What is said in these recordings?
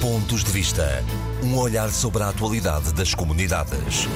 Pontos de Vista. Um olhar sobre a atualidade das comunidades.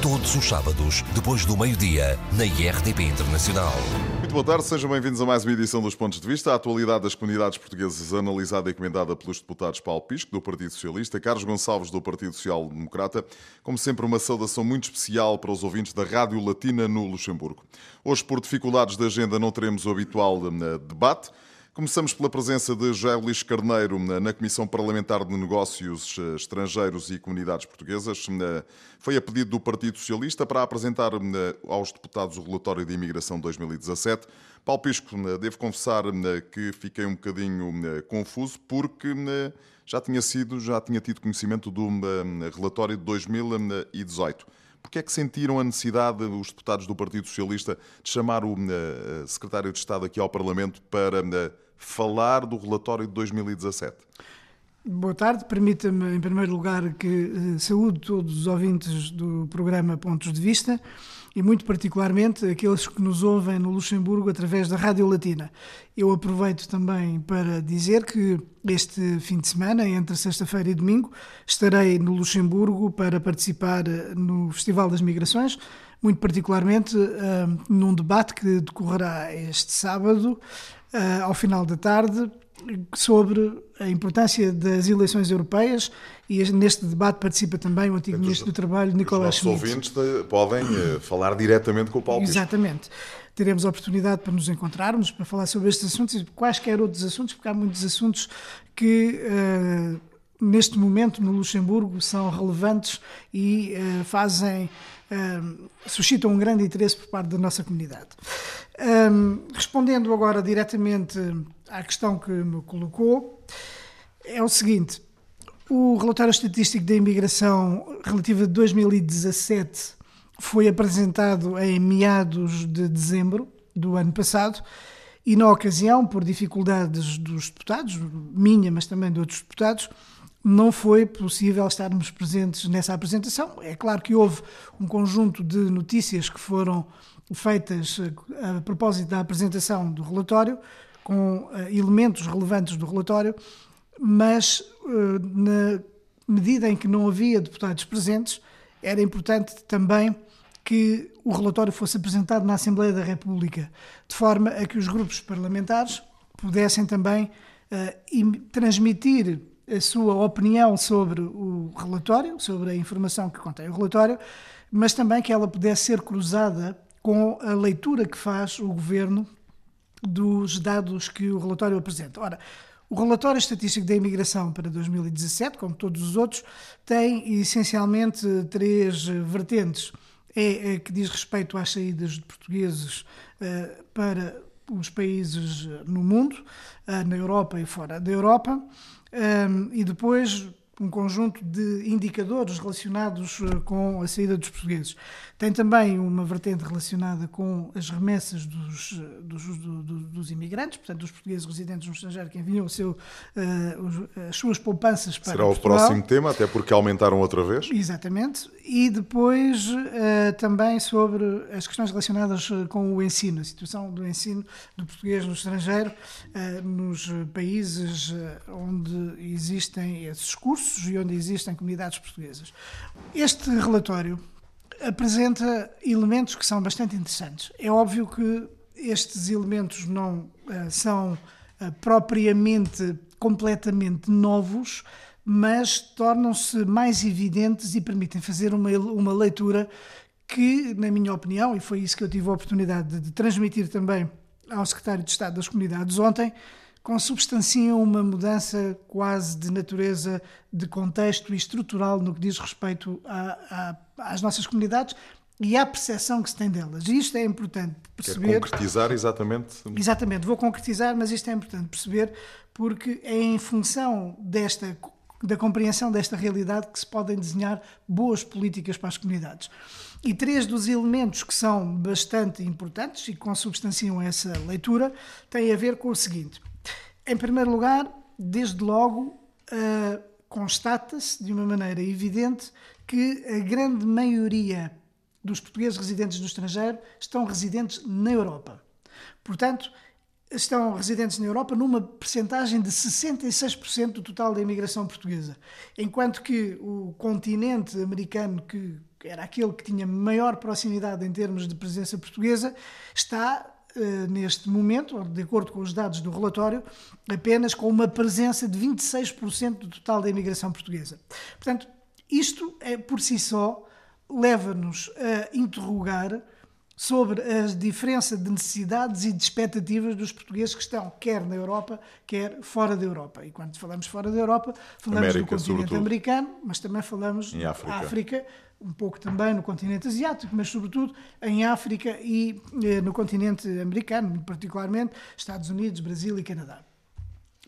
Todos os sábados, depois do meio-dia, na IRTP Internacional. Muito boa tarde, sejam bem-vindos a mais uma edição dos Pontos de Vista. A atualidade das comunidades portuguesas analisada e comentada pelos deputados Paulo Pisco, do Partido Socialista, Carlos Gonçalves, do Partido Social Democrata. Como sempre, uma saudação muito especial para os ouvintes da Rádio Latina no Luxemburgo. Hoje, por dificuldades de agenda, não teremos o habitual eh, debate. Começamos pela presença de José Luís Carneiro na Comissão Parlamentar de Negócios eh, Estrangeiros e Comunidades Portuguesas. Eh, foi a pedido do Partido Socialista para apresentar eh, aos deputados o relatório de imigração 2017. Paulo Pisco, devo confessar que fiquei um bocadinho confuso porque já tinha sido, já tinha tido conhecimento do relatório de 2018. Porquê é que sentiram a necessidade, os deputados do Partido Socialista, de chamar o secretário de Estado aqui ao Parlamento para falar do relatório de 2017? Boa tarde. Permita-me, em primeiro lugar, que uh, saúde todos os ouvintes do programa Pontos de Vista e, muito particularmente, aqueles que nos ouvem no Luxemburgo através da Rádio Latina. Eu aproveito também para dizer que este fim de semana, entre sexta-feira e domingo, estarei no Luxemburgo para participar eh, no Festival das Migrações, muito particularmente uh, num debate que decorrerá este sábado, uh, ao final da tarde, sobre a importância das eleições europeias e neste debate participa também o antigo Ministro do Trabalho, Nicolás Schmidt. Os ouvintes podem eh, falar diretamente com o Paulo Exatamente. Teremos a oportunidade para nos encontrarmos, para falar sobre estes assuntos e quaisquer outros assuntos, porque há muitos assuntos que uh, neste momento no Luxemburgo são relevantes e uh, fazem uh, suscitam um grande interesse por parte da nossa comunidade. Um, respondendo agora diretamente à questão que me colocou, é o seguinte: o relatório estatístico da imigração relativo a 2017 foi apresentado em meados de dezembro do ano passado e, na ocasião, por dificuldades dos deputados, minha, mas também de outros deputados, não foi possível estarmos presentes nessa apresentação. É claro que houve um conjunto de notícias que foram feitas a propósito da apresentação do relatório, com eh, elementos relevantes do relatório, mas eh, na medida em que não havia deputados presentes, era importante também que o relatório fosse apresentado na Assembleia da República, de forma a que os grupos parlamentares pudessem também transmitir a sua opinião sobre o relatório, sobre a informação que contém o relatório, mas também que ela pudesse ser cruzada com a leitura que faz o governo dos dados que o relatório apresenta. Ora, o relatório estatístico da imigração para 2017, como todos os outros, tem essencialmente três vertentes. É, é que diz respeito às saídas de portugueses uh, para os países no mundo, uh, na Europa e fora da Europa, um, e depois um conjunto de indicadores relacionados eh, com a saída dos portugueses. Tem também uma vertente relacionada com as remessas dos, eh, dos, dos, dos imigrantes, portanto, dos portugueses residentes no estrangeiro que enviam seu, uh, as suas poupanças para Será Portugal. o próximo tema, até porque aumentaram outra vez. Exatamente. E depois uh, também sobre as questões relacionadas com o ensino, a situação do ensino do português no estrangeiro, uh, nos países onde existem esses cursos e onde existem comunidades portuguesas. Este relatório apresenta elementos que são bastante interessantes. É óbvio que estes elementos não uh, são uh, propriamente completamente novos, mas tornam-se mais evidentes e permitem fazer uma, uma leitura que, na minha opinião, e foi isso que eu tive a oportunidade de, de transmitir também ao Secretário de Estado das Comunidades ontem, consubstanciam uma mudança quase de natureza de contexto e estrutural no que diz respeito a, a, às nossas comunidades e à percepção que se tem delas. E isto é importante perceber. Quer concretizar exatamente? Exatamente, vou concretizar, mas isto é importante perceber porque é em função desta da compreensão desta realidade que se podem desenhar boas políticas para as comunidades. E três dos elementos que são bastante importantes e que consubstanciam essa leitura têm a ver com o seguinte. Em primeiro lugar, desde logo, uh, constata-se de uma maneira evidente que a grande maioria dos portugueses residentes no estrangeiro estão residentes na Europa. Portanto, estão residentes na Europa numa percentagem de 66% do total da imigração portuguesa, enquanto que o continente americano, que era aquele que tinha maior proximidade em termos de presença portuguesa, está eh, neste momento, de acordo com os dados do relatório, apenas com uma presença de 26% do total da imigração portuguesa. Portanto, isto é por si só leva-nos a interrogar sobre a diferença de necessidades e de expectativas dos portugueses que estão quer na Europa, quer fora da Europa. E quando falamos fora da Europa, falamos América, do continente sobretudo. americano, mas também falamos em África. África, um pouco também no continente asiático, mas sobretudo em África e eh, no continente americano, particularmente Estados Unidos, Brasil e Canadá.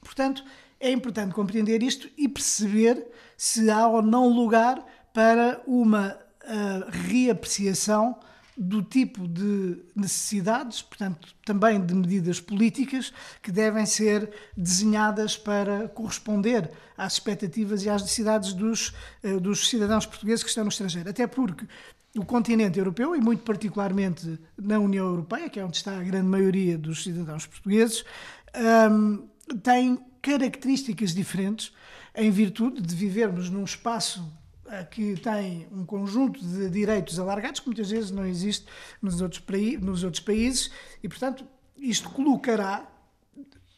Portanto, é importante compreender isto e perceber se há ou não lugar para uma uh, reapreciação do tipo de necessidades, portanto, também de medidas políticas que devem ser desenhadas para corresponder às expectativas e às necessidades dos, eh, dos cidadãos portugueses que estão no estrangeiro. Até porque o continente europeu, e muito particularmente na União Europeia, que é onde está a grande maioria dos cidadãos portugueses, um, tem características diferentes em virtude de vivermos num espaço que tem um conjunto de direitos alargados que muitas vezes não existe nos outros, nos outros países e, portanto, isto colocará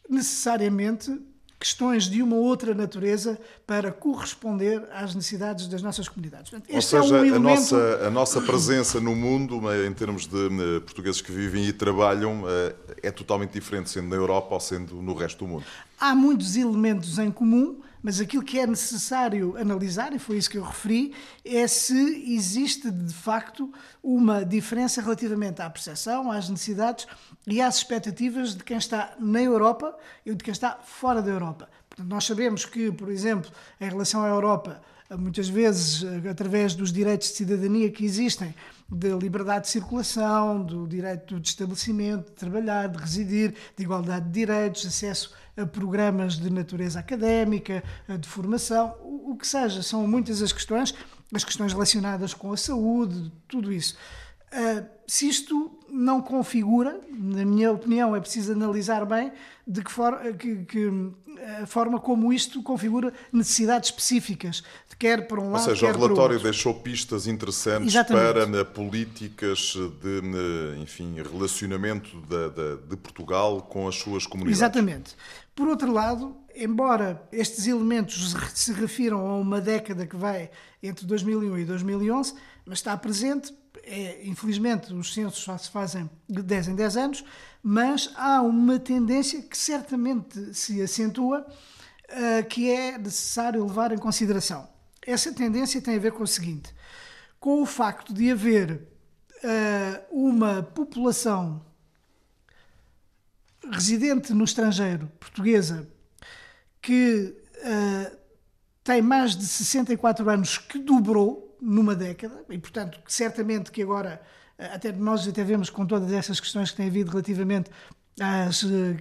necessariamente questões de uma outra natureza para corresponder às necessidades das nossas comunidades. Portanto, Ou seja, é um elemento... a, nossa, a nossa presença no mundo, em termos de eh, portugueses que vivem e trabalham, eh, é totalmente diferente, sendo na Europa ou sendo no resto do mundo. Há muitos elementos em comum, mas aquilo que é necessário analisar, e foi isso que eu referi, é se existe de facto uma diferença relativamente à percepção, às necessidades e às expectativas de quem está na Europa e de quem está fora da Europa. Portanto, nós sabemos que, por exemplo, em relação à Europa, muitas vezes através dos direitos de cidadania que existem, da liberdade de circulação, do direito de estabelecimento, de trabalhar, de residir, de igualdade de direitos, acesso a programas de natureza académica, de formação, o que seja. São muitas as questões, as questões relacionadas com a saúde, tudo isso. Ah, se isto não configura, na minha opinião, é preciso analisar bem de que forma, que, que, a forma como isto configura necessidades específicas, quer para um lado, Ou seja, o relatório deixou pistas interessantes Exatamente. para na, políticas de enfim, relacionamento de, de, de Portugal com as suas comunidades. Exatamente. Por outro lado, embora estes elementos se refiram a uma década que vai entre 2001 e 2011, mas está presente é, infelizmente, os censos só se fazem de 10 em 10 anos, mas há uma tendência que certamente se acentua, uh, que é necessário levar em consideração. Essa tendência tem a ver com o seguinte: com o facto de haver uh, uma população residente no estrangeiro, portuguesa, que uh, tem mais de 64 anos, que dobrou numa década, e portanto, certamente que agora, eh, até nós até vemos com todas essas questões que tem havido relativamente às eh,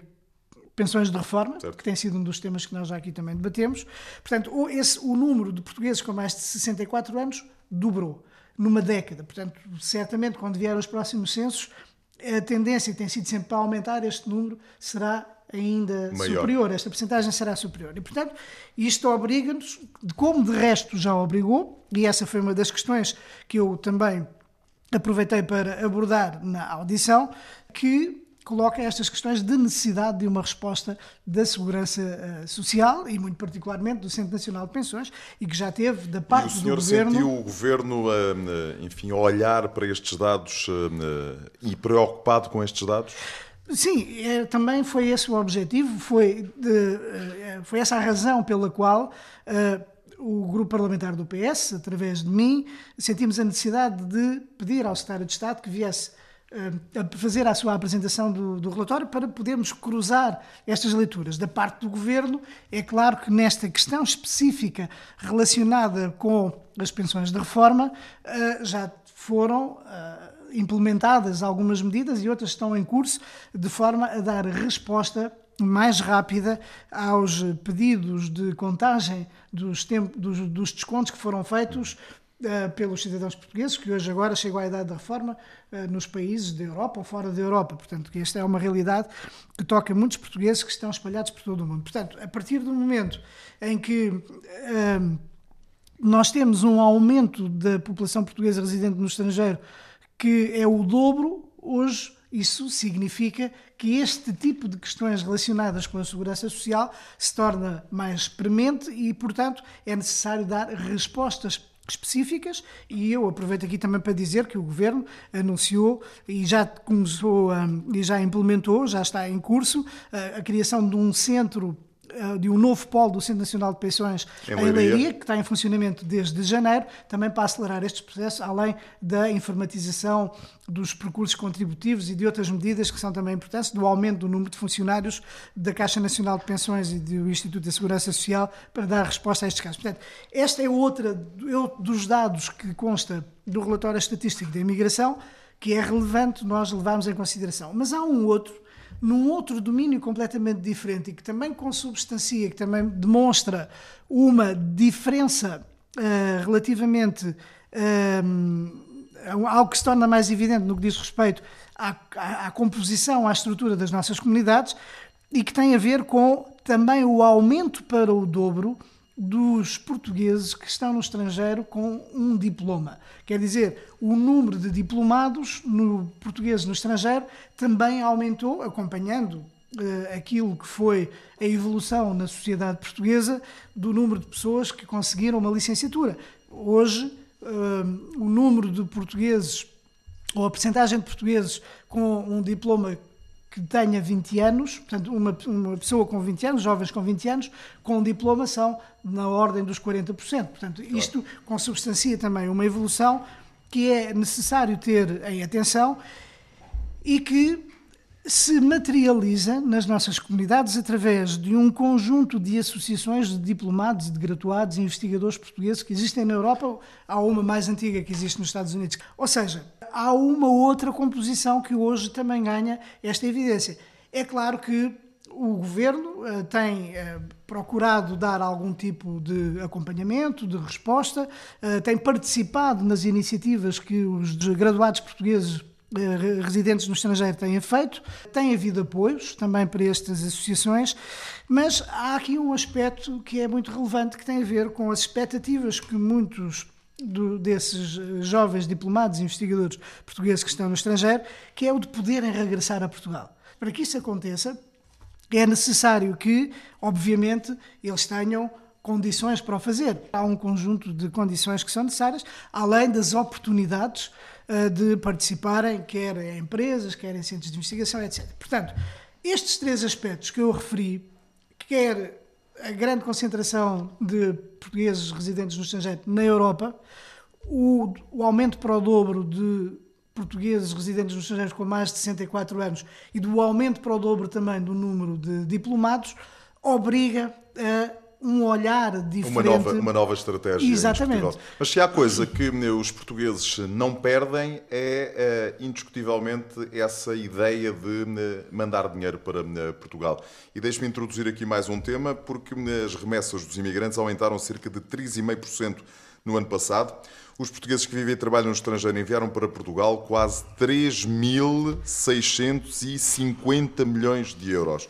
pensões de reforma, certo. que tem sido um dos temas que nós já aqui também debatemos. Portanto, esse, o número de portugueses com mais de 64 anos dobrou numa década. Portanto, certamente, quando vier os próximos censos, a tendência tem sido sempre para aumentar este número será ainda Maior. superior, esta porcentagem será superior. E, portanto, isto obriga-nos, como de resto já obrigou, e essa foi uma das questões que eu também aproveitei para abordar na audição, que coloca estas questões de necessidade de uma resposta da segurança uh, social e muito particularmente do Centro Nacional de Pensões e que já teve da parte do governo. o senhor sentiu o governo, uh, enfim, olhar para estes dados uh, e preocupado com estes dados? Sim, é, também foi esse o objetivo, foi, de, é, foi essa a razão pela qual uh, o grupo parlamentar do PS, através de mim, sentimos a necessidade de pedir ao secretário de Estado que viesse a fazer a sua apresentação do, do, relatório para podermos cruzar estas leituras. Da parte do governo, é claro que nesta questão específica relacionada com as pensões de reforma, já foram implementadas algumas medidas e outras estão em curso, de forma a dar resposta mais rápida aos pedidos de contagem dos, dos, dos descontos que foram feitos uh, pelos cidadãos portugueses, que hoje agora chegam à idade da reforma uh, nos países da Europa ou fora da Europa. Portanto, esta é uma realidade que toca muitos portugueses que estão espalhados por todo o mundo. Portanto, a partir do momento em que uh, nós temos um aumento da população portuguesa residente no estrangeiro que é o dobro, hoje. Isso significa que este tipo de questões relacionadas com a segurança social se torna mais premente e, portanto, é necessário dar respostas específicas. E eu aproveito aqui também para dizer que o governo anunciou e já começou e já implementou, já está em curso a, a criação de um centro de um novo polo do Centro Nacional de Pensões em, Leiria. Leiria, que está em funcionamento desde janeiro, também para acelerar estes processos, além da informatização dos percursos contributivos e de outras medidas que são também importantes, do aumento do número de funcionários da Caixa Nacional de Pensões e do Instituto da Segurança Social para dar resposta a estes casos. Portanto, esta é outra dos dados que consta do relatório estatístico da imigração que é relevante nós levarmos em consideração. Mas há um outro num outro domínio completamente diferente e que também consubstancia, que também demonstra uma diferença uh, relativamente uh, ao que se torna mais evidente no que diz respeito à, à, à composição, à estrutura das nossas comunidades e que tem a ver com também o aumento para o dobro dos portugueses que estão no estrangeiro com um diploma. Quer dizer, o número de diplomados no português no estrangeiro também aumentou, acompanhando uh, aquilo que foi a evolução na sociedade portuguesa do número de pessoas que conseguiram uma licenciatura. Hoje, uh, o número de portugueses, ou a percentagem de portugueses com um diploma que tenha 20 anos, portanto, uma, uma pessoa com 20 anos, jovens com 20 anos, com um diploma são na ordem dos 40%. Portanto, isto consubstancia também uma evolução que é necessário ter em atenção e que se materializa nas nossas comunidades através de um conjunto de associações de diplomados, de graduados e investigadores portugueses que existem na Europa. Há uma mais antiga que existe nos Estados Unidos. Ou seja, há uma outra composição que hoje também ganha esta evidência. É claro que o governo uh, tem uh, procurado dar algum tipo de acompanhamento, de resposta, uh, tem participado nas iniciativas que os graduados portugueses residentes no estrangeiro têm feito, tem havido apoios também para estas associações, mas há aqui um aspecto que é muito relevante que tem a ver com as expectativas que muitos do, desses eh, jovens diplomados e investigadores portugueses que estão no estrangeiro, que é o de poderem regressar a Portugal. Para que isso aconteça, é necessário que, obviamente, eles tenham condições para o fazer. Há um conjunto de condições que são necessárias, além das oportunidades uh, de participarem, quer em empresas, quer em centros de investigação, etc. Portanto, estes três aspectos que eu referi, quer a grande concentração de portugueses residentes no estrangeiro na Europa, o, o aumento para o dobro de portugueses residentes no estrangeiro com mais de 64 anos e do aumento para o dobro também do número de diplomados, obriga a um olhar diferente. Uma nova, uma nova estratégia. Exatamente. Mas se há coisa que os portugueses não perdem é, é indiscutivelmente essa ideia de mandar dinheiro para Portugal. E deixe-me introduzir aqui mais um tema, porque as remessas dos imigrantes aumentaram cerca de 3,5% no ano passado. Os portugueses que vivem e trabalham no estrangeiro enviaram para Portugal quase 3.650 milhões de euros.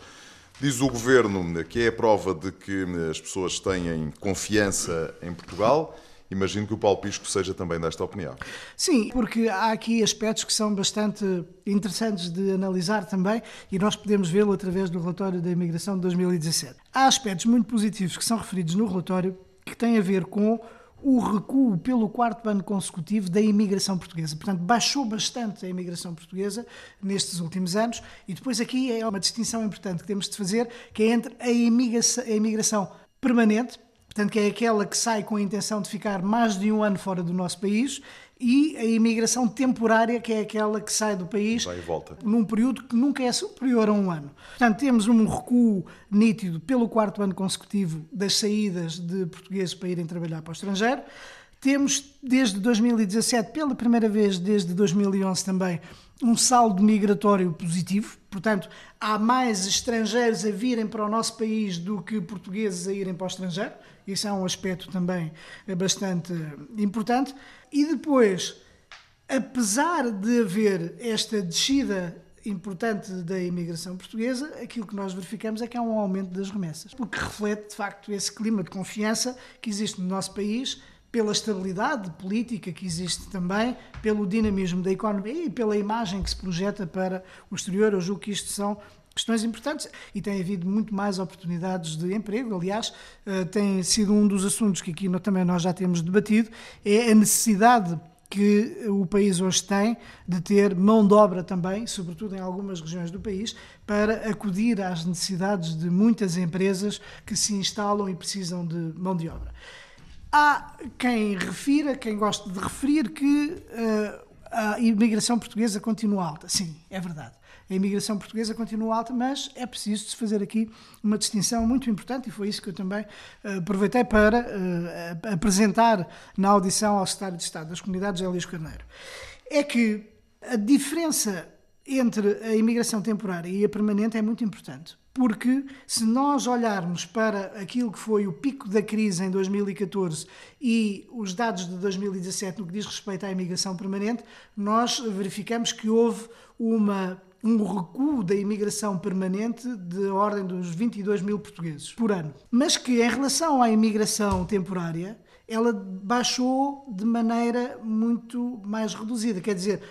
Diz o governo que é a prova de que as pessoas têm confiança em Portugal. Imagino que o Paulo Pisco seja também desta opinião. Sim, porque há aqui aspectos que são bastante interessantes de analisar também e nós podemos vê-lo através do relatório da imigração de 2017. Há aspectos muito positivos que são referidos no relatório que têm a ver com o recuo pelo quarto ano consecutivo da imigração portuguesa. Portanto, baixou bastante a imigração portuguesa nestes últimos anos. E depois aqui é uma distinção importante que temos de fazer, que é entre a imigração, a imigração permanente, portanto, que é aquela que sai com a intenção de ficar mais de um ano fora do nosso país, e a imigração temporária, que é aquela que sai do país num período que nunca é superior a um ano. Portanto, temos um recuo nítido pelo quarto ano consecutivo das saídas de portugueses para irem trabalhar para o estrangeiro. Temos, desde 2017, pela primeira vez desde 2011 também, um saldo migratório positivo. Portanto, há mais estrangeiros a virem para o nosso país do que portugueses a irem para o estrangeiro Isso é um aspecto também bastante importante. E depois, apesar de haver esta descida importante da imigração portuguesa, aquilo que nós verificamos é que há um aumento das remessas, o que reflete, de facto, esse clima de confiança que existe no nosso país, pela estabilidade política que existe também, pelo dinamismo da economia e pela imagem que se projeta para o exterior. Eu julgo que isto são questões importantes e tem havido muito mais oportunidades de emprego. Aliás, eh, tem sido um dos assuntos que aqui também nós já temos debatido, é a necessidade que o país hoje tem de ter mão de obra também, sobretudo em algumas regiões do país, para acudir às necessidades de muitas empresas que se instalam e precisam de mão de obra. Há quem refira, quem gosta de referir que uh, a imigração portuguesa continua alta. Sim, é verdade a imigração portuguesa continua alta, mas é preciso se fazer aqui uma distinção muito importante e foi isso que eu também uh, aproveitei para uh, apresentar na audição ao Secretário de Estado das Comunidades, Elias Carneiro. É que a diferença entre a imigração temporária e a permanente é muito importante. Porque se nós olharmos para aquilo que foi o pico da crise em 2014 e os dados de 2017 no que diz respeito à imigração permanente, nós verificamos que houve uma um recuo da imigração permanente de ordem dos 22 mil portugueses por ano. Mas que, em relação à imigração temporária, ela baixou de maneira muito mais reduzida. Quer dizer,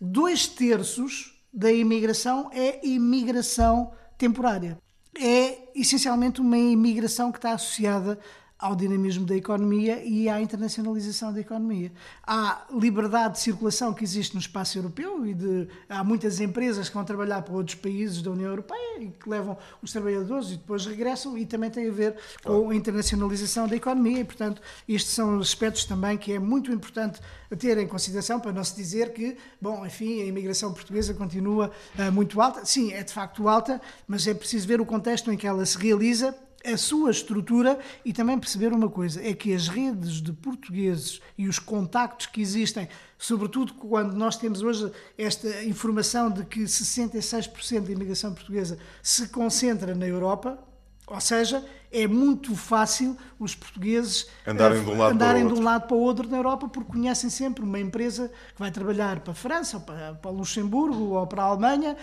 dois terços da imigração é imigração temporária. É essencialmente uma imigração que está associada ao dinamismo da economia e à internacionalização da economia. Há liberdade de circulação que existe no espaço europeu e de, há muitas empresas que vão trabalhar para outros países da União Europeia e que levam os trabalhadores e depois regressam e também tem a ver com a internacionalização da economia e, portanto, estes são aspectos também que é muito importante ter em consideração para não se dizer que, bom, enfim, a imigração portuguesa continua uh, muito alta. Sim, é de facto alta, mas é preciso ver o contexto em que ela se realiza a sua estrutura e também perceber uma coisa: é que as redes de portugueses e os contactos que existem, sobretudo quando nós temos hoje esta informação de que 66% da imigração portuguesa se concentra na Europa, ou seja, é muito fácil os portugueses andarem, de um, lado andarem para, de um lado para o outro na Europa porque conhecem sempre uma empresa que vai trabalhar para a França, ou para, para Luxemburgo ou para a Alemanha.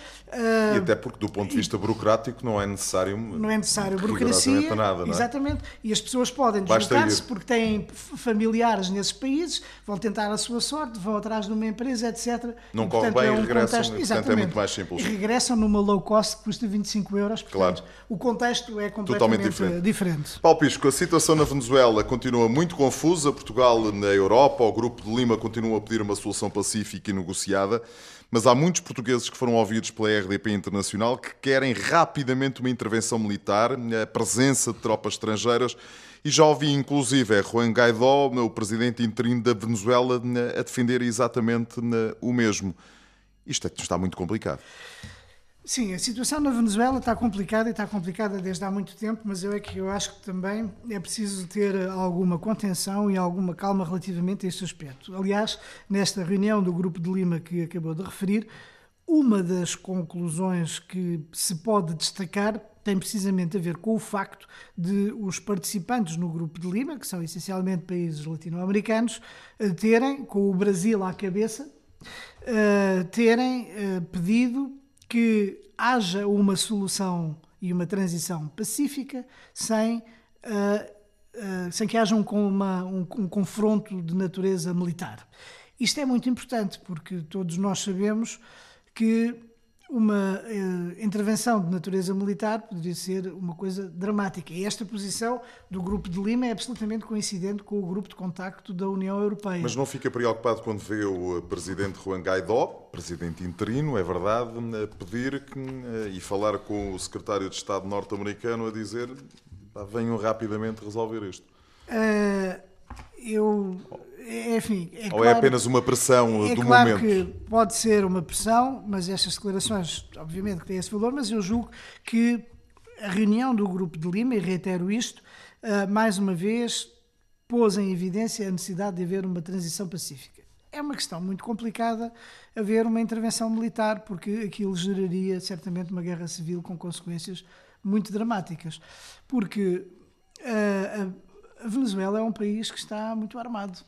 E até porque, do ponto de vista burocrático, não é necessário. Não é necessário burocracia. Nada, é? Exatamente. E as pessoas podem deslocar-se porque têm familiares nesses países, vão tentar a sua sorte, vão atrás de uma empresa, etc. Não e, corre bem é um e regressam. Contexto, exatamente, é muito mais simples. E regressam numa low cost que custa 25 euros. Portanto, claro. O contexto é completamente Totalmente diferente diferente. Paulo Pisco, a situação na Venezuela continua muito confusa. Portugal na Europa, o Grupo de Lima continua a pedir uma solução pacífica e negociada. Mas há muitos portugueses que foram ouvidos pela RDP Internacional que querem rapidamente uma intervenção militar, a presença de tropas estrangeiras. E já ouvi, inclusive, Juan Guaidó, o presidente interino da Venezuela, a defender exatamente o mesmo. Isto é está muito complicado. Sim, a situação na Venezuela está complicada e está complicada desde há muito tempo, mas eu é que eu acho que também é preciso ter alguma contenção e alguma calma relativamente a este aspecto. Aliás, nesta reunião do Grupo de Lima que acabou de referir, uma das conclusões que se pode destacar tem precisamente a ver com o facto de os participantes no Grupo de Lima, que são essencialmente países latino-americanos, eh, terem, com o Brasil à cabeça, eh, terem eh, pedido que haja uma solução e uma transição pacífica sem, uh, uh, sem que haja um, uma, um, um confronto de natureza militar. Isto é muito importante porque todos nós sabemos que uma eh, intervenção de natureza militar poderia ser uma coisa dramática. E esta posição do Grupo de Lima é absolutamente coincidente com o Grupo de Contacto da União Europeia. Mas não fica preocupado quando vê o presidente Juan Guaidó, presidente interino, é verdade, pedir que, eh, e falar com o secretário de Estado norte-americano a dizer venham rapidamente resolver isto? Uh, eu é, enfim, é Ou é claro, é apenas uma pressão é do claro momento? que pode ser uma pressão, mas estas declarações, obviamente, que têm esse valor, mas eu julgo que a reunião do Grupo de Lima, e reitero isto, uh, mais uma vez pôs em evidência a necessidade de haver uma transição pacífica. É uma questão muito complicada haver uma intervenção militar, porque aquilo geraria certamente uma guerra civil com consequências muito dramáticas. Porque uh, A Venezuela é um país que está muito armado.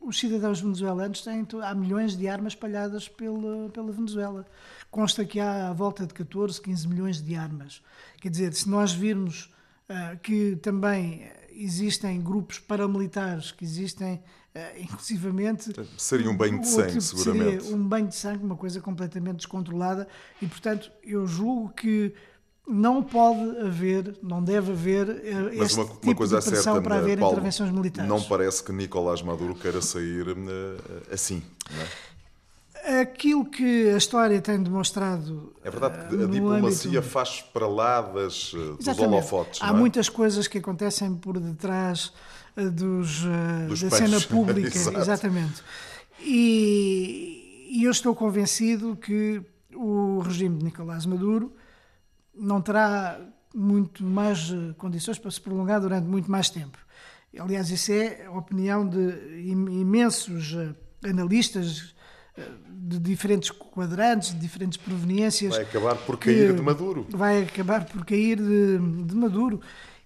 Os cidadãos venezuelanos têm há milhões de armas espalhadas pela, pela Venezuela. Consta que há à volta de 14, 15 milhões de armas. Quer dizer, se nós virmos uh, que também existem grupos paramilitares, que existem uh, inclusivamente. Seria um banho de sangue, seguramente. Seria um banho de sangue, uma coisa completamente descontrolada, e portanto eu julgo que não pode haver, não deve haver eh, Mas uma, tipo uma coisa de pressão certa, para haver Paulo, intervenções militares. Não parece que Nicolás Maduro queira sair uh, assim, não é? Aquilo que a história tem demonstrado. É verdade que a diplomacia âmbito... faz para lá das, dos holofotes. Há é? muitas coisas que acontecem por detrás dos, dos da peixes. cena pública. Exatamente. E, e eu estou convencido que o regime de Nicolás Maduro não terá muito mais eh, condições para se prolongar durante muito mais tempo. Aliás, isso é a opinião de imensos eh, analistas eh, de diferentes quadrantes, de diferentes proveniências. Vai acabar por cair de Maduro. Vai acabar por cair de, de Maduro.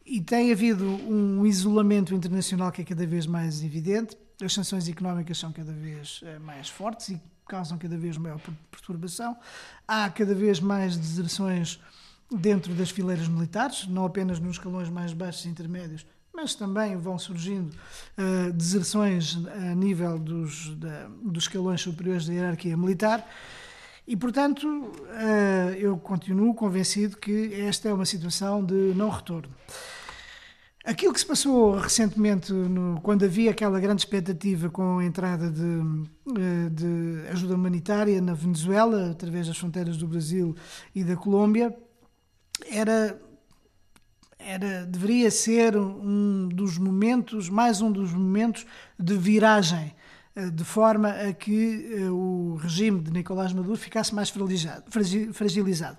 E tem havido um isolamento internacional que é cada vez mais evidente. As sanções económicas são cada vez mais fortes e causam cada vez maior perturbação. Há cada vez mais deserções dentro das fileiras militares, não apenas nos escalões mais baixos e intermédios, mas também vão surgindo uh, deserções a nível dos, da, dos escalões superiores da hierarquia militar. E, portanto, uh, eu continuo convencido que esta é uma situação de não retorno. Aquilo que se passou recentemente, no, quando havia aquela grande expectativa com a entrada de, eh, de ajuda humanitária na Venezuela, através das fronteiras do Brasil e da Colômbia, era era deveria ser um dos momentos, mais um dos momentos de viragem, eh, de forma a que eh, o regime de Nicolás Maduro ficasse mais fragilizado.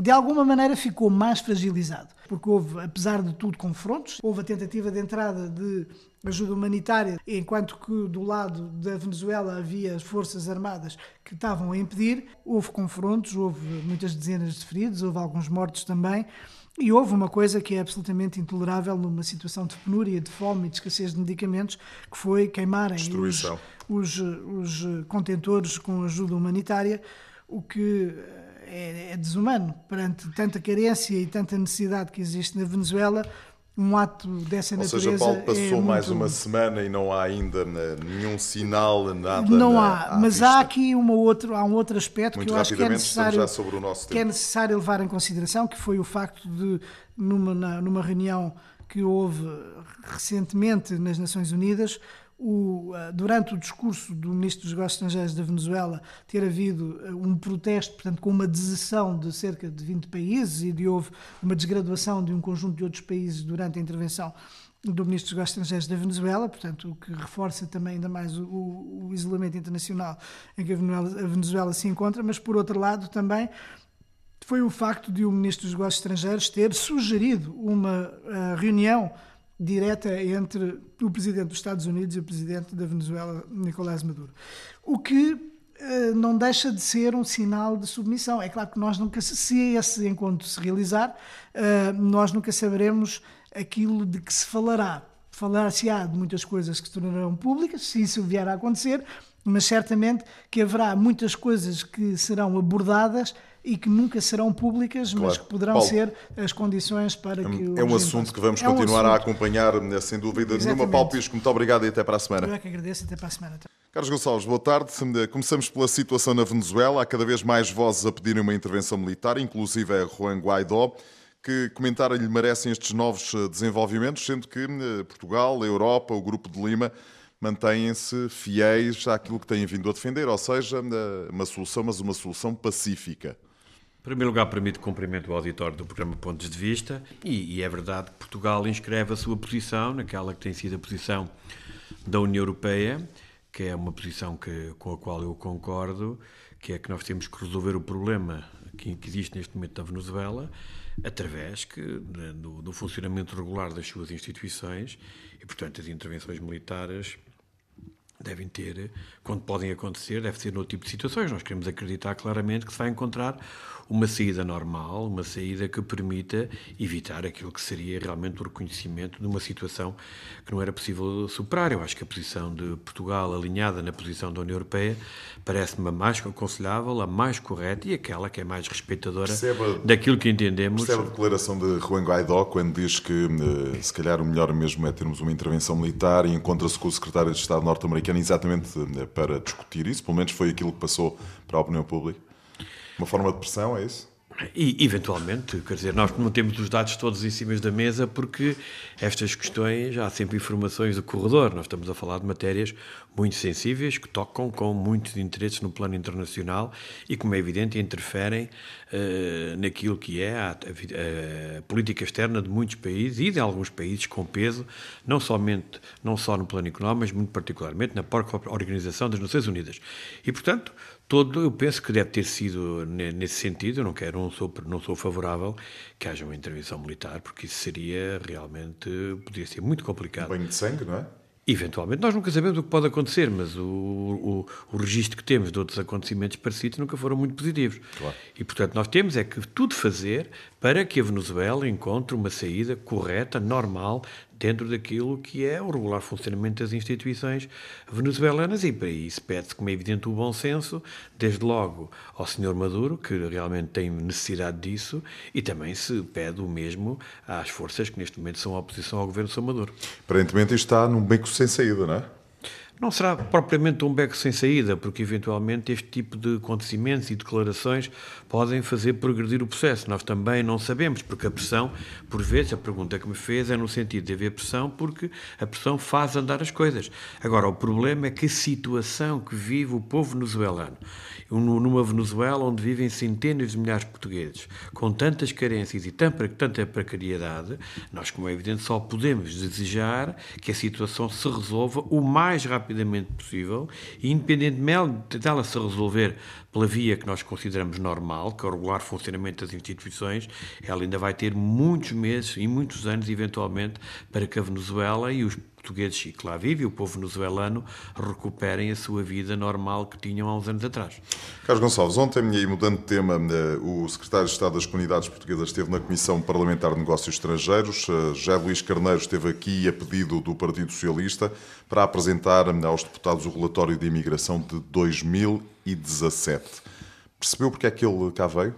De alguma maneira ficou mais fragilizado, porque houve, apesar de tudo, confrontos, houve a tentativa de entrada de ajuda humanitária, enquanto que do lado da Venezuela havia as forças armadas que estavam a impedir, houve confrontos, houve muitas dezenas de feridos, houve alguns mortos também. E houve uma coisa que é absolutamente intolerável numa situação de penúria, de fome e de escassez de medicamentos, que foi queimarem os, os, os, contentores com ajuda humanitária, o que é, é desumano perante tanta carência e tanta necessidade que existe na Venezuela um ato dessa Ou natureza. Ou seja, Paulo passou é mais muito... uma semana e não há ainda nenhum sinal, nada. Não há, mas há aqui uma outra, há um outro aspecto muito que eu acho que é necessário, que é necessário levar em consideração, que foi o facto de, numa, numa reunião que houve recentemente nas Nações Unidas, o, eh, durante o discurso do Ministro dos Negócios Estrangeiros da Venezuela ter havido eh, um protesto, portanto, com uma deserção de cerca de 20 países e de houve uma desgraduação de um conjunto de outros países durante a intervenção do Ministro dos Negócios Estrangeiros da Venezuela, portanto, o que reforça também ainda mais o, o isolamento internacional em que a Venezuela, a Venezuela se encontra, mas por outro lado também foi o facto de o Ministro dos Negócios Estrangeiros ter sugerido uma uh, reunião direta entre o presidente dos Estados Unidos e o presidente da Venezuela, Nicolás Maduro. O que uh, não deixa de ser um sinal de submissão. É claro que nós nunca, se esse encontro se realizar, uh, nós nunca saberemos aquilo de que se falará. Falar-se-á de muitas coisas que se tornarão públicas, se isso vier a acontecer, mas certamente que haverá muitas coisas que serão abordadas e que nunca serão públicas, claro. mas que poderão Paulo, ser as condições para que É um assunto que vamos é continuar um a acompanhar, sem dúvida Exatamente. nenhuma. Paulo Pisco, muito obrigado e até para a semana. Eu é que agradeço, até para a semana. Carlos Gonçalves, boa tarde. Começamos pela situação na Venezuela. Há cada vez mais vozes a pedirem uma intervenção militar, inclusive a Juan Guaidó. Que comentário lhe merecem estes novos eh, desenvolvimentos, sendo que eh, Portugal, a Europa, o Grupo de Lima mantêm-se fiéis àquilo que têm vindo a defender, ou seja, eh, uma solução, mas uma solução pacífica. Em primeiro lugar, permito cumprimento o auditório do programa Pontos de Vista e, e, é verdade que Portugal inscreve a sua posição naquela que tem sido a posição da União Europeia, que é uma posição que, com a qual eu concordo, que é que nós temos que resolver o problema que, que existe neste momento na Venezuela através que, do, do funcionamento regular das suas instituições e, portanto, as intervenções militares devem ter, quando podem acontecer, deve ser noutro tipo de situações. Nós queremos acreditar claramente que se vai encontrar uma saída normal, uma saída que permita evitar aquilo que seria realmente o reconhecimento de uma situação que não era possível superar. Eu acho que a posição de Portugal, alinhada na posição da União Europeia, parece-me a mais aconselhável, a mais correta e aquela que é mais respeitadora percebe, daquilo que entendemos. Percebe a declaração de Juan Guaidó quando diz que eh, se calhar o melhor mesmo é termos uma intervenção militar e encontra-se com o secretário de Estado norte-americano exatamente eh, para discutir isso, pelo menos foi aquilo que passou para a opinião pública? Uma forma de pressão, é isso? E, eventualmente, quer dizer, nós não temos os dados todos em cima da mesa porque estas questões, há sempre informações do corredor. Nós estamos a falar de matérias muito sensíveis que tocam com muitos interesses no plano internacional e, como é evidente, interferem uh, naquilo que é a, a, a, política externa de muitos países e de alguns países com peso, não somente, não só no plano económico, mas muito particularmente na própria Organização das Nações Unidas. E, portanto, todo, eu penso que deve ter sido nesse sentido. Eu não quero, não sou, não sou favorável que haja uma intervenção militar, porque isso seria realmente, poderia ser muito complicado. Um banho de sangue, não é? Eventualmente, nós nunca sabemos o que pode acontecer, mas o, o, o registro que temos de outros acontecimentos parecidos nunca foram muito positivos. Claro. E, portanto, nós temos é que tudo fazer para que a Venezuela encontre uma saída correta, normal, dentro daquilo que é o regular funcionamento das instituições venezuelanas e para isso pede-se, como é evidente, o bom senso, desde logo ao Sr. Maduro, que realmente tem necessidade disso, e também se pede o mesmo às forças que neste momento são a oposição ao governo de Sr. Maduro. Aparentemente está num beco sem saída, não é? Não será propriamente um beco sem saída, porque eventualmente este tipo de acontecimentos e declarações podem fazer progredir o processo. Nós também não sabemos, porque a pressão, por vezes, a pergunta que me fez é no sentido de haver pressão, porque a pressão faz andar as coisas. Agora, o problema é que a situação que vive o povo venezuelano, numa Venezuela onde vivem centenas de milhares de portugueses, com tantas carências e tanta precariedade, nós, como é evidente, só podemos desejar que a situação se resolva o mais rapidamente possível. E, independentemente dela se resolver pela via que nós consideramos normal, que é o regular funcionamento das instituições, ela ainda vai ter muitos meses e muitos anos, eventualmente, para que a Venezuela e os portugueses que lá vivem, o povo venezuelano, recuperem a sua vida normal que tinham há uns anos atrás. Carlos Gonçalves, ontem, e mudando de tema, eh, o secretário de Estado das Comunidades Portuguesas esteve na Comissão Parlamentar de Negócios Estrangeiros. Eh, José Luís Carneiro esteve aqui a pedido do Partido Socialista para apresentar eh, aos deputados o relatório de imigração de 2017. Percebeu porque é que ele cá veio?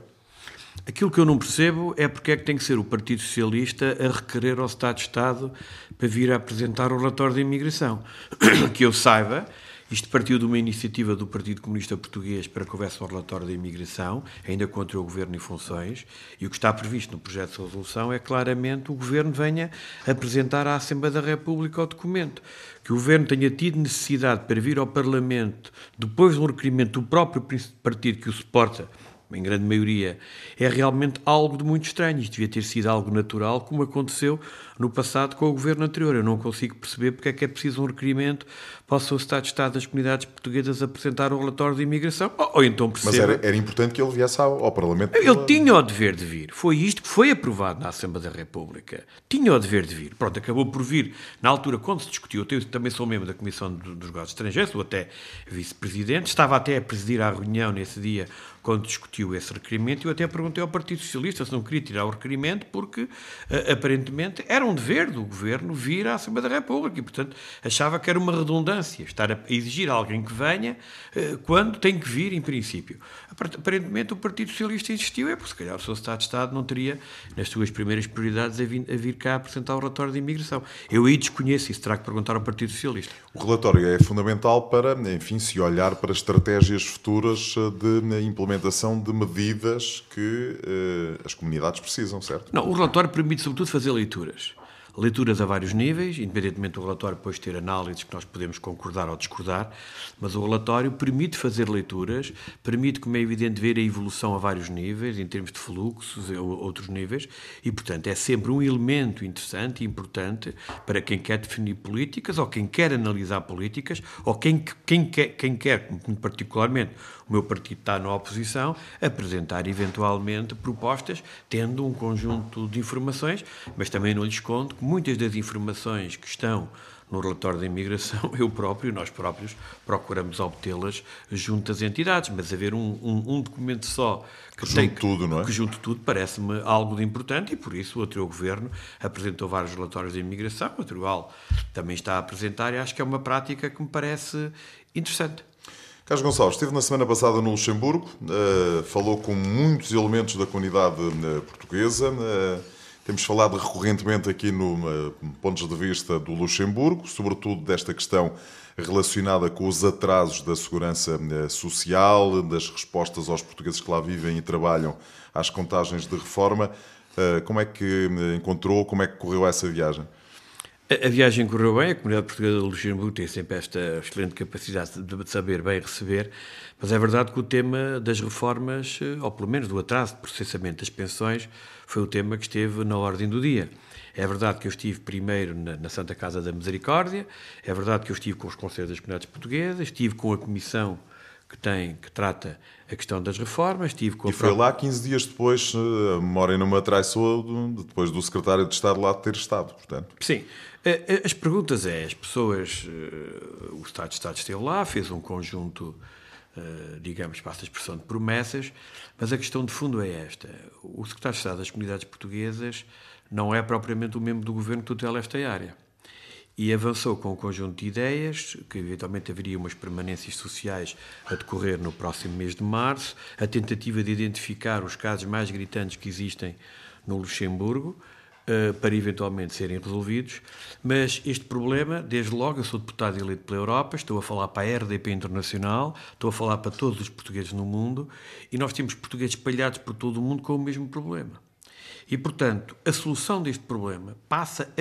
Aquilo que eu não percebo é porque é que tem que ser o Partido Socialista a requerer ao Estado de Estado para vir a apresentar o relatório de imigração. que eu saiba, isto partiu de uma iniciativa do Partido Comunista Português para que houvesse um relatório da imigração, ainda contra o Governo em funções, e o que está previsto no projeto de resolução é claramente o Governo venha apresentar à Assembleia da República o documento. Que o Governo tenha tido necessidade para vir ao Parlamento, depois de um requerimento do próprio partido que o suporta, em grande maioria, é realmente algo de muito estranho. Isto devia ter sido algo natural, como aconteceu no passado com o governo anterior. Eu não consigo perceber porque é que é preciso um requerimento para o Estado de Estado das comunidades portuguesas apresentar o relatório de imigração. Ou, ou então perceba... Mas era, era, importante que ele viesse ao, ao Parlamento. Ele pela... tinha o dever de vir. Foi isto que foi aprovado na Assembleia da República. Tinha o dever de vir. Pronto, acabou por vir na altura quando se discutiu. Eu também sou membro da Comissão dos Negócios Estrangeiros, sou até vice-presidente. Estava até a presidir a reunião nesse dia quando discutiu esse requerimento. Eu até perguntei ao Partido Socialista se não queria tirar o requerimento porque aparentemente era um dever do governo vir à Assembleia da República e, portanto, achava que era uma redundância estar a exigir a alguém que venha eh, quando tem que vir, em princípio. Aparentemente, o Partido Socialista insistiu, é porque se calhar o seu Estado de Estado não teria, nas suas primeiras prioridades, a vir, a vir cá apresentar o relatório de imigração. Eu aí desconheço isso, terá que perguntar ao Partido Socialista. O relatório é fundamental para, enfim, se olhar para estratégias futuras eh, de implementação de medidas que uh, as comunidades precisam, certo? Não, o relatório permite, sobretudo, fazer leituras leituras a vários níveis, independentemente do relatório depois ter análises que nós podemos concordar ou discordar, mas o relatório permite fazer leituras, permite, como é evidente, ver a evolução a vários níveis, em termos de fluxos ou outros níveis, e, portanto, é sempre um elemento interessante e importante para quem quer definir políticas, ou quem quer analisar políticas, ou quem, quem, quer, quem quer, particularmente, o meu partido está na oposição, apresentar eventualmente propostas, tendo um conjunto de informações, mas também não lhe escondo que muitas das informações que estão no relatório da imigração, eu próprio, nós próprios, procuramos obtê-las junto às entidades, mas haver um, um, um documento só que, que junte tudo, não é? Que junte tudo parece-me algo de importante e por isso o anterior governo apresentou vários relatórios de imigração, o atual também está a apresentar e acho que é uma prática que me parece interessante. Carlos Gonçalves, esteve na semana passada no Luxemburgo, uh, falou com muitos elementos da comunidade uh, portuguesa. Uh, temos falado recorrentemente aqui no pontos de vista do Luxemburgo, sobretudo desta questão relacionada com os atrasos da segurança social, das respostas aos portugueses que lá vivem e trabalham às contagens de reforma. Como é que encontrou, como é que correu essa viagem? A, viagem correu bem, a comunidade portuguesa de Luxemburgo tem sempre esta excelente capacidade de saber bem receber, mas é verdade que o tema das reformas, eh, ou pelo menos do atraso de processamento das pensões, foi o tema que esteve na ordem do dia. É verdade que eu estive primeiro na, na, Santa Casa da Misericórdia, é verdade que eu estive com os Conselhos das Comunidades Portuguesas, estive com a Comissão que tem, que trata a questão das reformas, estive com E foi própria... lá 15 dias depois, eh, a memória não me depois do secretário de Estado lá ter estado, portanto. Sim, eh, eh, as perguntas é, as pessoas, o Estado de Estado esteve lá, fez um conjunto, digamos, passa a expressão de promessas, mas a questão de fundo é esta. O secretário de Estado das Comunidades Portuguesas não é propriamente o membro do governo que tutela esta área e avançou com um conjunto de ideias, que eventualmente haveria umas permanências sociais a decorrer no próximo mês de março, a tentativa de identificar os casos mais gritantes que existem no Luxemburgo, uh, para eventualmente serem resolvidos, mas este problema, desde logo, eu sou deputado eleito pela Europa, estou a falar para a RDP Internacional, estou a falar para todos os portugueses no mundo, e nós temos portugueses espalhados por todo o mundo com o mesmo problema. E, portanto, a solução deste problema passa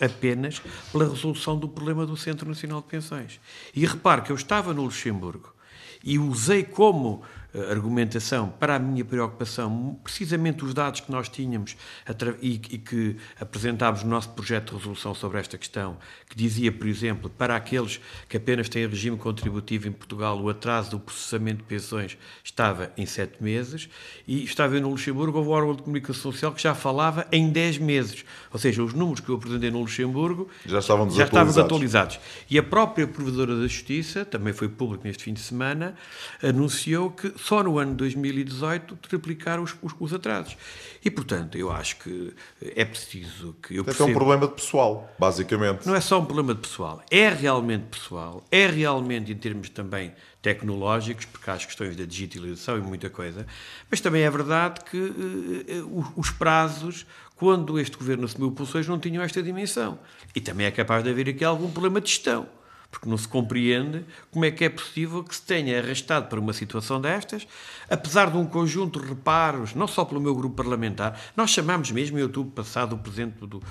apenas pela resolução do problema do Centro Nacional de Pensões. E repare que eu estava no Luxemburgo e usei como argumentação para a minha preocupação precisamente os dados que nós tínhamos e, que apresentámos no nosso projeto de resolução sobre esta questão, que dizia, por exemplo, para aqueles que apenas têm regime contributivo em Portugal, o atraso do processamento de pensões estava em sete meses e estava no Luxemburgo, houve um órgão de comunicação social que já falava em dez meses. Ou seja, os números que eu apresentei no Luxemburgo já estavam. Já estavam desatualizados. E a própria Provedora da Justiça, também foi público neste fim de semana, anunciou que só no ano 2018 triplicaram os, os, os atrasos. E, portanto, eu acho que é preciso que eu percebo... É um problema de pessoal, basicamente. Não é só um problema de pessoal, é realmente pessoal, é realmente em termos também tecnológicos, porque há as questões da digitalização e muita coisa, mas também é verdade que uh, os prazos, quando este governo assumiu pulsões, não tinham esta dimensão. E também é capaz de haver aqui algum problema de gestão porque não se compreende como é que é possível que se tenha arrastado para uma situação destas, apesar de um conjunto de reparos, não só pelo meu grupo parlamentar, nós chamámos mesmo em outubro passado o Presidente do,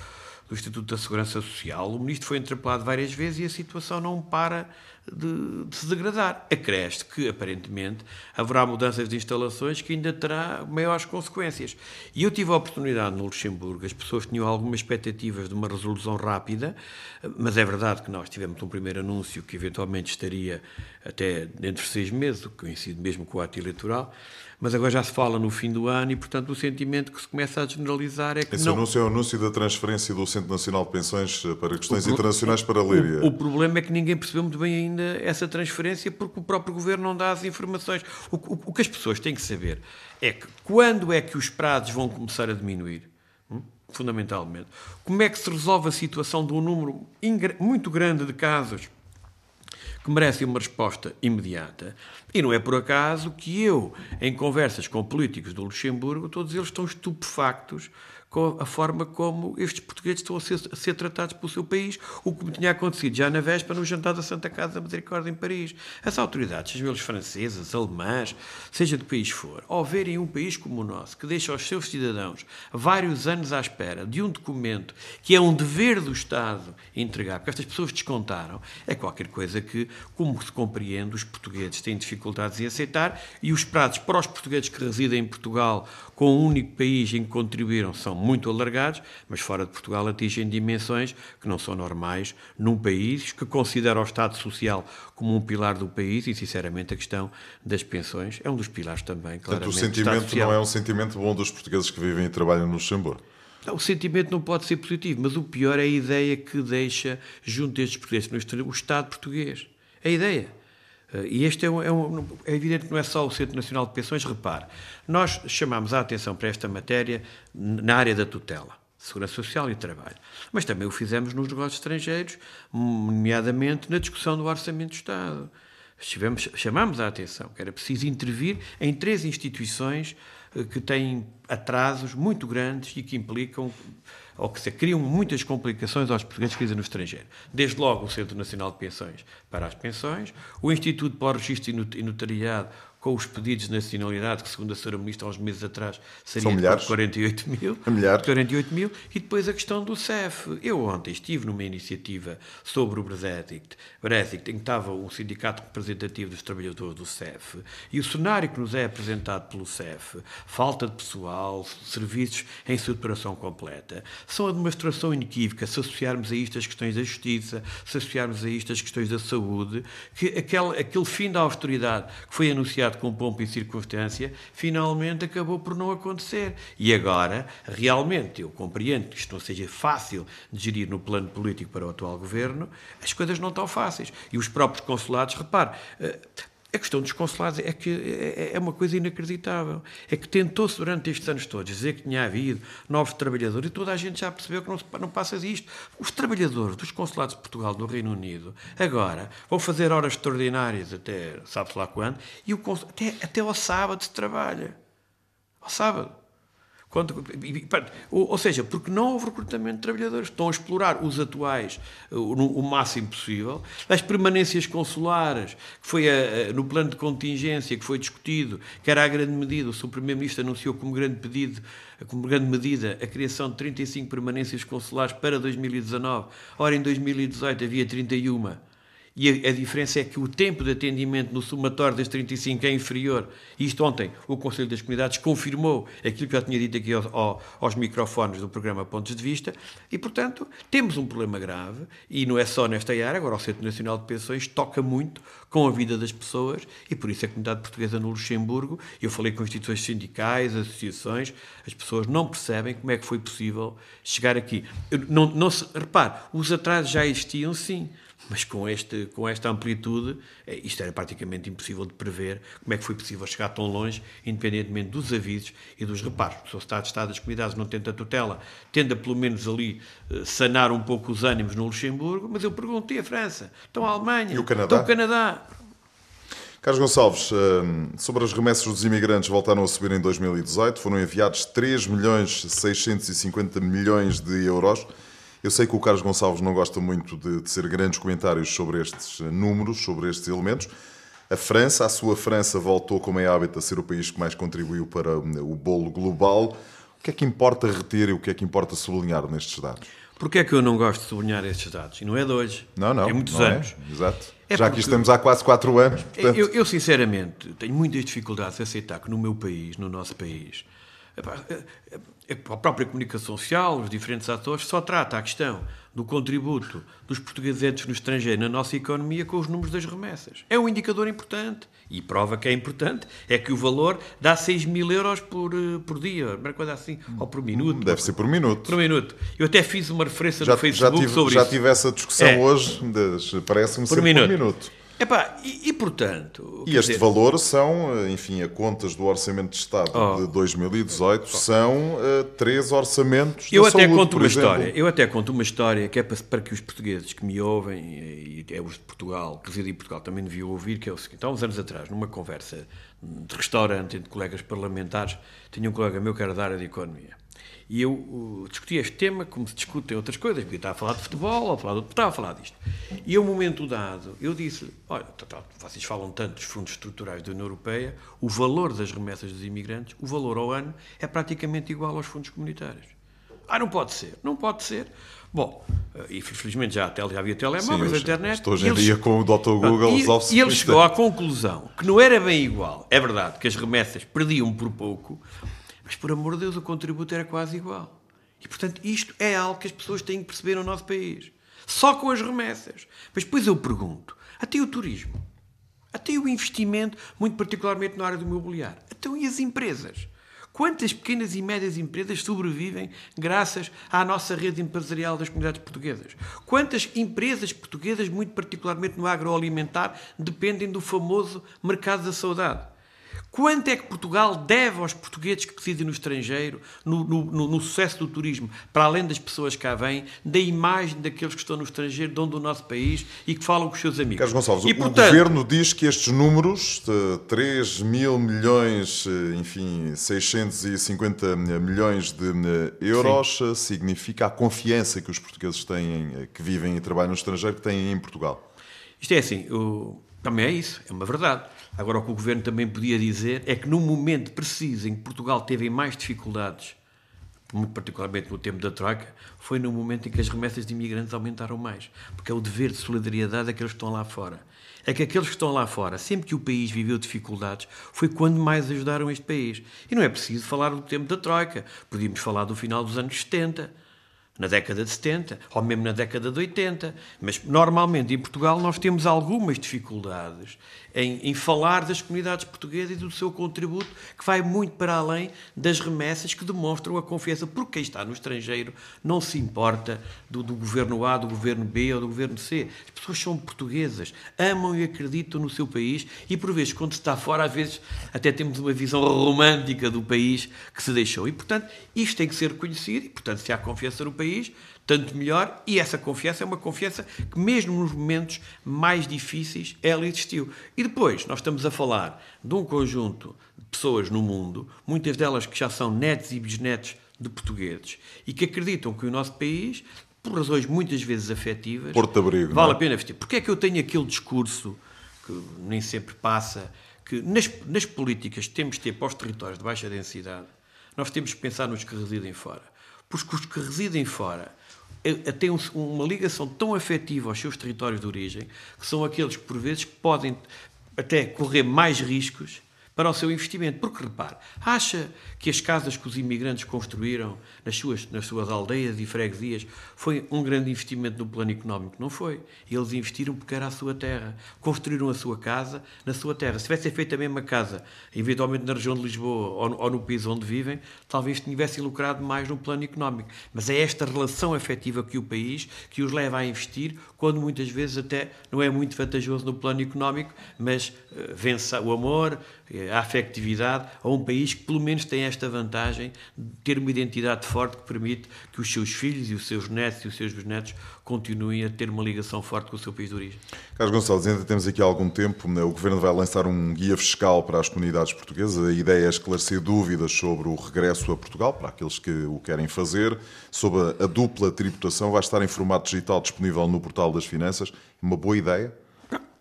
do Instituto da Segurança Social, o Ministro foi interpelado várias vezes e a situação não para de, de, se degradar. Acresce que, aparentemente, haverá mudanças de instalações que ainda terá maiores consequências. E eu tive a oportunidade no Luxemburgo, as pessoas tinham algumas expectativas de uma resolução rápida, mas é verdade que nós tivemos um primeiro anúncio que eventualmente estaria até dentro de seis meses, o que coincide mesmo com o ato eleitoral, mas agora já se fala no fim do ano e, portanto, o sentimento que se começa a generalizar é que. Esse não... anúncio é o anúncio da transferência do Centro Nacional de Pensões para questões o internacionais para a Líria. O, o, problema é que ninguém percebeu muito bem ainda essa transferência porque o próprio governo não dá as informações. O, o, o que as pessoas têm que saber é que quando é que os prazos vão começar a diminuir? Hum? Fundamentalmente. Como é que se resolve a situação de um número muito grande de casos que merecem uma resposta imediata. E não é por acaso que eu, em conversas com políticos do Luxemburgo, todos eles estão estupefactos com a forma como estes portugueses estão a ser, a ser, tratados pelo seu país, o que tinha acontecido já na véspera no jantar da Santa Casa da Misericórdia em Paris. As autoridades, sejam eles francesas, alemãs, seja de que país for, ao verem um país como o nosso, que deixa os seus cidadãos vários anos à espera de um documento que é um dever do Estado entregar, porque estas pessoas descontaram, é qualquer coisa que, como se compreende, os portugueses têm dificuldades em aceitar e os prazos para os portugueses que residem em Portugal com um único país em que contribuíram são muito alargados, mas fora de Portugal atingem dimensões que não são normais num país que considera o Estado Social como um pilar do país e, sinceramente, a questão das pensões é um dos pilares também, claramente. Portanto, o sentimento não é um sentimento bom dos portugueses que vivem e trabalham no Luxemburgo? O sentimento não pode ser positivo, mas o pior é a ideia que deixa, junto destes portugueses no estrangeiro, o Estado português. É a ideia. Eh, e este é, um, é, um, é, evidente que não é só o Centro Nacional de Pensões. Repare, nós chamamos a atenção para esta matéria na área da tutela. Segurança Social e Trabalho. Mas também o fizemos nos negócios estrangeiros, nomeadamente na discussão do Orçamento do Estado. Estivemos, chamamos a atenção que era preciso intervir em três instituições eh, que têm atrasos muito grandes e que implicam ou que se criam muitas complicações aos portugueses que vivem no estrangeiro. Desde logo o Centro Nacional de Pensões para as pensões, o Instituto para o Registro e Notariado com os pedidos de nacionalidade, que segundo a Sra. Ministra, há uns meses atrás, seria de 48 mil. Milhares. 48 mil. E depois a questão do CEF. Eu ontem estive numa iniciativa sobre o Brexit, Brexit em que estava um sindicato representativo dos trabalhadores do CEF, e o cenário que nos é apresentado pelo CEF, falta de pessoal, serviços em saturação completa, são a demonstração inequívoca, se associarmos a isto as questões da justiça, se associarmos a isto as questões da saúde, que aquele, aquele fim da austeridade que foi anunciado com pompa e circunstância, finalmente acabou por não acontecer. E agora, realmente, eu compreendo que isto não seja fácil de gerir no plano político para o atual governo, as coisas não estão fáceis. E os próprios consulados, repare, eh, a questão dos consulados é que é, é uma coisa inacreditável. É que tentou-se durante estes anos todos dizer que tinha havido novos trabalhadores e toda a gente já percebeu que não, não passa isto. Os trabalhadores dos consulados de Portugal no Reino Unido agora vão fazer horas extraordinárias até sabe-se lá quando e o, até, até ao sábado se trabalha. Ao sábado. Quando, ou, seja, porque não houve recrutamento de trabalhadores. Estão a explorar os atuais o, o máximo possível. As permanências consulares, que foi a, a, no plano de contingência que foi discutido, que era a grande medida, o seu Primeiro-Ministro anunciou como grande pedido, como grande medida, a criação de 35 permanências consulares para 2019. Ora, em 2018 havia 31 e a, a, diferença é que o tempo de atendimento no somatório das 35 é inferior. Isto ontem o Conselho das Comunidades confirmou aquilo que eu tinha dito aqui ao, ao, aos microfones do programa Pontos de Vista, e portanto temos um problema grave, e não é só nesta área, agora o Centro Nacional de Pensões toca muito com a vida das pessoas, e por isso a comunidade portuguesa no Luxemburgo, eu falei com instituições sindicais, associações, as pessoas não percebem como é que foi possível chegar aqui. Não, não se, repare, os atrasos já existiam sim, mas com, este, com esta amplitude, é, isto era praticamente impossível de prever como é que foi possível chegar tão longe, independentemente dos avisos e dos reparos. Se o Estado de Estado das Comunidades não tenta tutela, tenda pelo menos ali eh, sanar um pouco os ânimos no Luxemburgo, mas eu perguntei a França, estão a Alemanha, e o Canadá? estão o Canadá. Carlos Gonçalves, eh, sobre as remessas dos imigrantes voltaram a subir em 2018, foram enviados 3 milhões 650 milhões de euros. Eu sei que o Carlos Gonçalves não gosta muito de, ser grandes comentários sobre estes eh, números, sobre estes elementos. A França, a sua França, voltou, como é hábito, a ser o país que mais contribuiu para eh, o bolo global. O que é que importa reter e o que é que importa sublinhar nestes dados? Porquê é que eu não gosto de sublinhar estes dados? E não é de hoje. Não, não. É muitos não é. anos. É. Exato. É Já que estamos há quase quatro anos. Portanto... Eu, eu, sinceramente, tenho muitas dificuldades em aceitar que no meu país, no nosso país, a própria comunicação social, os diferentes atores, só trata a questão do contributo dos portugueses no estrangeiro na nossa economia com os números das remessas. É um indicador importante. E prova que é importante é que o valor dá 6 mil euros por, eh, por dia, uma coisa assim, ou por minuto. Deve ser por minuto. Por minuto. Eu até fiz uma referência já, no Facebook já tive, sobre já isso. Já tive essa discussão é. hoje, parece-me ser minuto. por minuto. Epá, e, e portanto. E este dizer... valor são, eh, enfim, a contas do Orçamento de Estado oh. de 2018 oh. são uh, três orçamentos. Eu até saúde, conto uma exemplo. história. Eu até conto uma história que é para, para, que os portugueses que me ouvem, e é os de Portugal, que residem em Portugal, também deviam ouvir, que é o seguinte: há uns anos atrás, numa conversa de restaurante entre colegas parlamentares, tinha um colega meu que era da área de economia. E eu uh, discuti este tema como se discutem outras coisas, porque estava a falar de futebol, ou a falar de, estava a falar disto. E a um momento dado, eu disse: Olha, tá, tá, vocês falam tanto dos fundos estruturais da União Europeia, o valor das remessas dos imigrantes, o valor ao ano, é praticamente igual aos fundos comunitários. Ah, não pode ser, não pode ser. Bom, e infelizmente já, já havia telemóveis, Sim, internet. Estou hoje em dia com o Dr. Google E, e ele chegou à conclusão que não era bem igual. É verdade que as remessas perdiam por pouco, mas, por amor de Deus, o contributo era quase igual. E, portanto, isto é algo que as pessoas têm que perceber no nosso país. Só com as remessas. Mas depois eu pergunto, até o turismo, até o investimento, muito particularmente na área do imobiliário, até e as empresas? Quantas pequenas e médias empresas sobrevivem graças à nossa rede empresarial das comunidades portuguesas? Quantas empresas portuguesas, muito particularmente no agroalimentar, dependem do famoso mercado da saudade? Quanto é que Portugal deve aos portugueses que residem no estrangeiro, no, no, no, sucesso do turismo, para além das pessoas que cá vêm, da imagem daqueles que estão no estrangeiro, dão do nosso país e que falam com os seus amigos? Carlos Gonçalves, e, o portanto, governo diz que estes números, de 3 mil milhões, enfim, 650 milhões de euros, sim. significa a confiança que os portugueses têm, que vivem e trabalham no estrangeiro, que têm em Portugal. Isto é assim, o... também é isso, é uma verdade. Agora, o que o governo também podia dizer é que, num momento preciso em que Portugal teve mais dificuldades, muito particularmente no tempo da Troika, foi no momento em que as remessas de imigrantes aumentaram mais. Porque é o dever de solidariedade daqueles que estão lá fora. É que aqueles que estão lá fora, sempre que o país viveu dificuldades, foi quando mais ajudaram este país. E não é preciso falar do tempo da Troika. Podíamos falar do final dos anos 70 na década de 70 ou mesmo na década de 80. Mas normalmente em Portugal nós temos algumas dificuldades em, em, falar das comunidades portuguesas e do seu contributo, que vai muito para além das remessas que demonstram a confiança, porque quem está no estrangeiro não se importa do, do governo A, do governo B ou do governo C. As pessoas são portuguesas, amam e acreditam no seu país e, por vezes, quando se está fora, às vezes até temos uma visão romântica do país que se deixou. E, portanto, isto tem que ser reconhecido e, portanto, se há confiança no país, tanto melhor, e essa confiança é uma confiança que, mesmo nos momentos mais difíceis, ela existiu. E depois, nós estamos a falar de um conjunto de pessoas no mundo, muitas delas que já são netos e bisnetos de portugueses, e que acreditam que o nosso país, por razões muitas vezes afetivas, Porto Abrigo, vale é? a pena vestir. Porquê é que eu tenho aquele discurso que nem sempre passa, que nas, nas políticas que temos de ter para os territórios de baixa densidade, nós temos que pensar nos que residem fora. Porque os que residem fora têm uma ligação tão afetiva aos seus territórios de origem que são aqueles que, por vezes, podem até correr mais riscos para o seu investimento. Porque, repare, acha que as casas que os imigrantes construíram nas suas, nas suas aldeias e freguesias foi um grande investimento no plano económico? Não foi. Eles investiram porque era a sua terra. Construíram a sua casa na sua terra. Se tivessem feito a mesma casa, eventualmente na região de Lisboa ou, ou no país onde vivem, talvez tivessem lucrado mais no plano económico. Mas é esta relação afetiva que o país que os leva a investir, quando muitas vezes até não é muito vantajoso no plano económico, mas uh, vence o amor, eh, a afectividade a um país que pelo menos tem esta vantagem de ter uma identidade forte que permite que os seus filhos e os seus netos e os seus bisnetos continuem a ter uma ligação forte com o seu país de origem. Carlos Gonçalves, ainda temos aqui algum tempo. Né? O Governo vai lançar um guia fiscal para as comunidades portuguesas. A ideia é esclarecer dúvidas sobre o regresso a Portugal, para aqueles que o querem fazer, sobre a dupla tributação. Vai estar em formato digital disponível no Portal das Finanças. Uma boa ideia?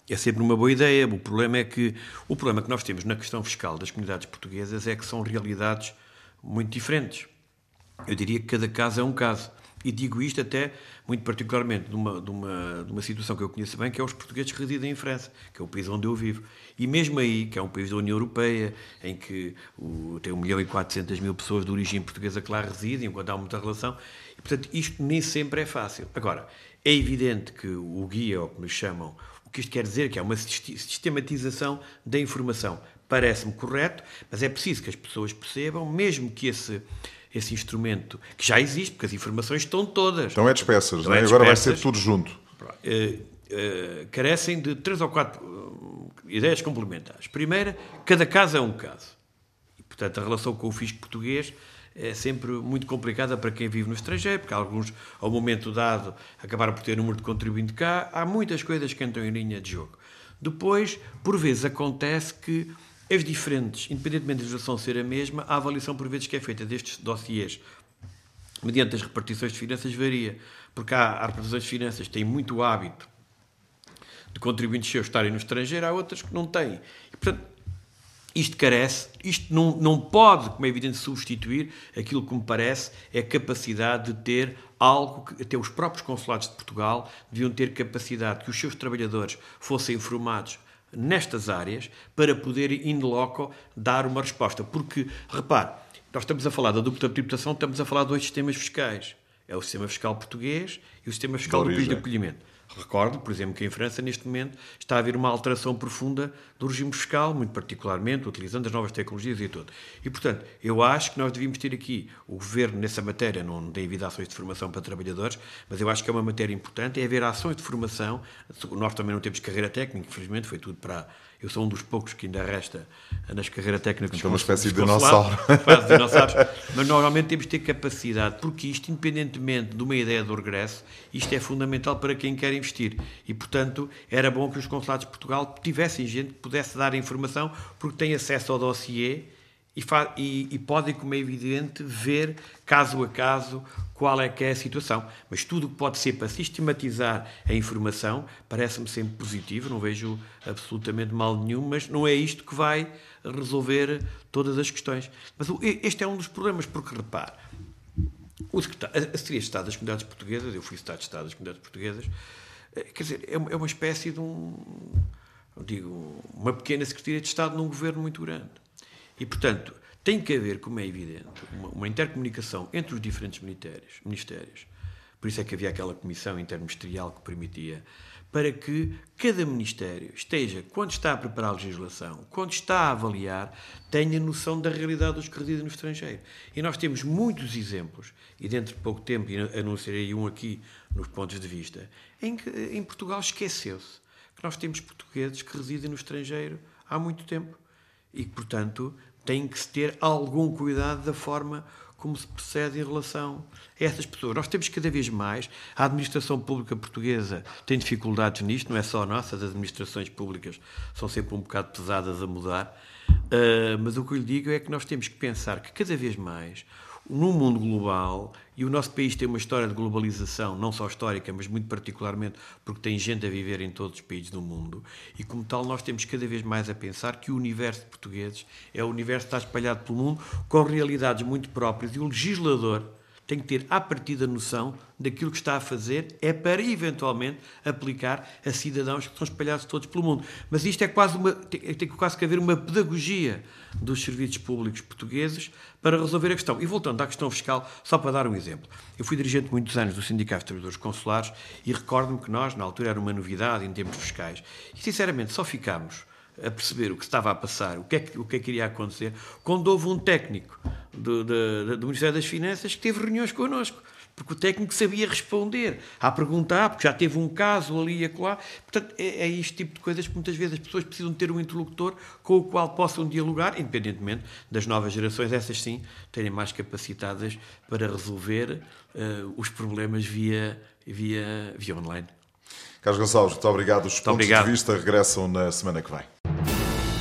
É sempre uma boa ideia. O problema é que o problema que nós temos na questão fiscal das comunidades portuguesas é que são realidades muito diferentes. Eu diria que cada caso é um caso. E digo isto até muito particularmente de uma, de, uma, de uma situação que eu conheço bem, que é os portugueses que residem em França, que é o país onde eu vivo. E mesmo aí, que é um país da União Europeia, em que o, tem 1 milhão e 400 mil pessoas de origem portuguesa que lá residem, enquanto há muita relação, e portanto isto nem sempre é fácil. Agora, é evidente que o guia, ou como lhe chamam, que isto quer dizer que é uma sistematização da informação. Parece-me correto, mas é preciso que as pessoas percebam, mesmo que esse, esse instrumento, que já existe, porque as informações estão todas. Então é de peças, não é? agora vai ser tudo junto. Uh, uh, carecem de três ou quatro uh, ideias complementares. Primeira, cada caso é um caso. E, portanto, a relação com o fisco português é sempre muito complicada para quem vive no estrangeiro, porque alguns, ao momento dado, acabaram por ter número de contribuinte cá. Há muitas coisas que entram em linha de jogo. Depois, por vezes, acontece que as diferentes, independentemente da legislação ser a mesma, a avaliação, por vezes, que é feita destes dossiês mediante as repartições de finanças varia, porque há, há repartições de finanças que têm muito hábito de contribuintes seus estarem no estrangeiro, há outras que não têm. E, portanto, isto carece, isto não, não pode, como é evidente, substituir aquilo que me parece é a capacidade de ter algo que até os próprios consulados de Portugal deviam ter capacidade que os seus trabalhadores fossem informados nestas áreas para poder, in loco, dar uma resposta. Porque, repare, nós estamos a falar da dupla tributação, estamos a falar de dois sistemas fiscais. É o sistema fiscal português e o sistema fiscal do país de acolhimento. Recordo, por exemplo, que em França, neste momento, está a haver uma alteração profunda do regime fiscal, muito particularmente utilizando as novas tecnologias e tudo. E, portanto, eu acho que nós devíamos ter aqui, o governo nessa matéria não tem havido ações de formação para trabalhadores, mas eu acho que é uma matéria importante, é haver ações de formação. Nós também não temos carreira técnica, infelizmente, foi tudo para eu sou um dos poucos que ainda resta nas carreiras técnicas. Então, uma espécie de dinossauro. Quase dinossauros. Mas normalmente temos de ter capacidade, porque isto, independentemente de uma ideia do regresso, isto é fundamental para quem quer investir. E, portanto, era bom que os consulados de Portugal tivessem gente que pudesse dar a informação, porque tem acesso ao dossiê e, e, e como é evidente, ver caso a caso qual é que é a situação. Mas tudo o que pode ser para sistematizar a informação parece-me sempre positivo, não vejo absolutamente mal nenhum, mas não é isto que vai resolver todas as questões. Mas este é um dos problemas, porque repare, o a Secretaria de Estado das Comunidades Portuguesas, eu fui Secretário de Estado das Comunidades Portuguesas, eh, quer dizer, é uma espécie de um, digo, uma pequena Secretaria de Estado num governo muito grande. E, portanto, tem que haver, como é evidente, uma, uma intercomunicação entre os diferentes ministérios, ministérios. Por isso é que havia aquela comissão interministerial que permitia para que cada ministério esteja, quando está a preparar a legislação, quando está a avaliar, tenha noção da realidade dos que residem no estrangeiro. E nós temos muitos exemplos, e dentro de pouco tempo anunciarei um aqui nos pontos de vista, em que em Portugal esqueceu-se que nós temos portugueses que residem no estrangeiro há muito tempo e portanto, tem que se ter algum cuidado da forma como se procede em relação a essas pessoas. Nós temos cada vez mais, a administração pública portuguesa tem dificuldades nisto, não é só a nossa, as administrações públicas são sempre um bocado pesadas a mudar, uh, mas o que eu lhe digo é que nós temos que pensar que cada vez mais num mundo global, e o nosso país tem uma história de globalização, não só histórica, mas muito particularmente porque tem gente a viver em todos os países do mundo, e como tal nós temos cada vez mais a pensar que o universo de portugueses é o universo que está espalhado pelo mundo, com realidades muito próprias, e o legislador tem que ter à partida noção daquilo que está a fazer é para eventualmente aplicar a cidadãos que estão espalhados todos pelo mundo. Mas isto é quase uma tem, tem quase que haver uma pedagogia dos serviços públicos portugueses para resolver a questão. E voltando à questão fiscal, só para dar um exemplo. Eu fui dirigente muitos anos do Sindicato de Trabalhadores Consulares e recordo-me que nós, na altura, era uma novidade em termos fiscais. E, sinceramente, só ficámos a perceber o que estava a passar, o que é que, o que, é que iria acontecer, quando houve um técnico do, do, do Ministério das Finanças que teve reuniões connosco porque o técnico sabia responder à pergunta porque já teve um caso ali e acolá. Portanto, é, é este tipo de coisas que muitas vezes as pessoas precisam ter um interlocutor com o qual possam dialogar, independentemente das novas gerações, essas sim, terem mais capacitadas para resolver uh, os problemas via, via, via online. Carlos Gonçalves, muito obrigado. Os muito pontos obrigado. de vista regressam na semana que vem.